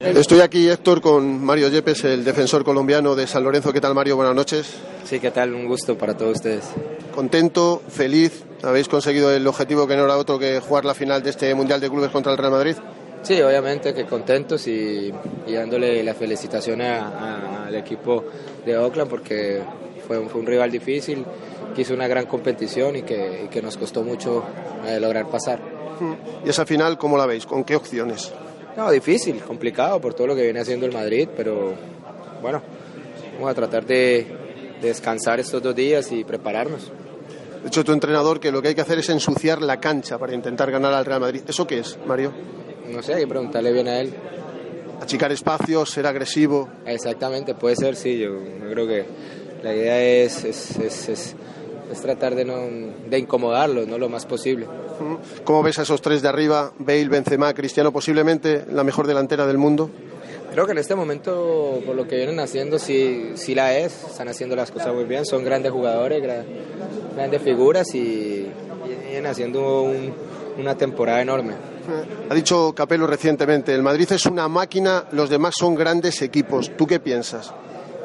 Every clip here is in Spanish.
Estoy aquí, Héctor, con Mario Yepes, el defensor colombiano de San Lorenzo. ¿Qué tal, Mario? Buenas noches. Sí, ¿qué tal? Un gusto para todos ustedes. Contento, feliz. ¿Habéis conseguido el objetivo que no era otro que jugar la final de este Mundial de Clubes contra el Real Madrid? Sí, obviamente que contentos y, y dándole la felicitación al equipo de Oakland porque fue un, fue un, rival difícil, que hizo una gran competición y que, y que nos costó mucho eh, lograr pasar. ¿Y esa final cómo la veis? ¿Con qué opciones? No, difícil, complicado por todo lo que viene haciendo el Madrid, pero bueno, vamos a tratar de, de descansar estos dos días y prepararnos. De hecho, tu entrenador que lo que hay que hacer es ensuciar la cancha para intentar ganar al Real Madrid. ¿Eso qué es, Mario? No sé, hay que preguntarle bien a él. Achicar espacios, ser agresivo. Exactamente, puede ser, sí. Yo, creo que la idea es, es, es, es, es tratar de, no, de incomodarlos ¿no? lo más posible. ¿Cómo ves a esos tres de arriba, Bale, Benzema, Cristiano, posiblemente la mejor delantera del mundo? Creo que en este momento, por lo que vienen haciendo, sí, sí la es. Están haciendo las cosas muy bien. Son grandes jugadores, gran, grandes figuras y, vienen haciendo un, una temporada enorme. Ha dicho Capello recientemente, el Madrid es una máquina, los demás son grandes equipos. ¿Tú qué piensas?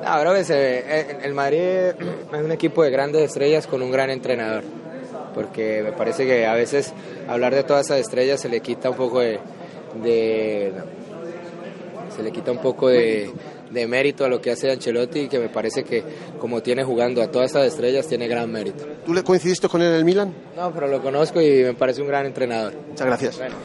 No, creo que se, el Madrid es un equipo de grandes estrellas con un gran entrenador. Porque me parece que a veces hablar de todas esas estrellas se le quita un poco de, de se le quita un poco de, de, mérito a lo que hace Ancelotti, que me parece que como tiene jugando a todas esas estrellas tiene gran mérito. ¿Tú le coincidiste con él en el Milan? No, pero lo conozco y me parece un gran entrenador. Muchas gracias. Bueno.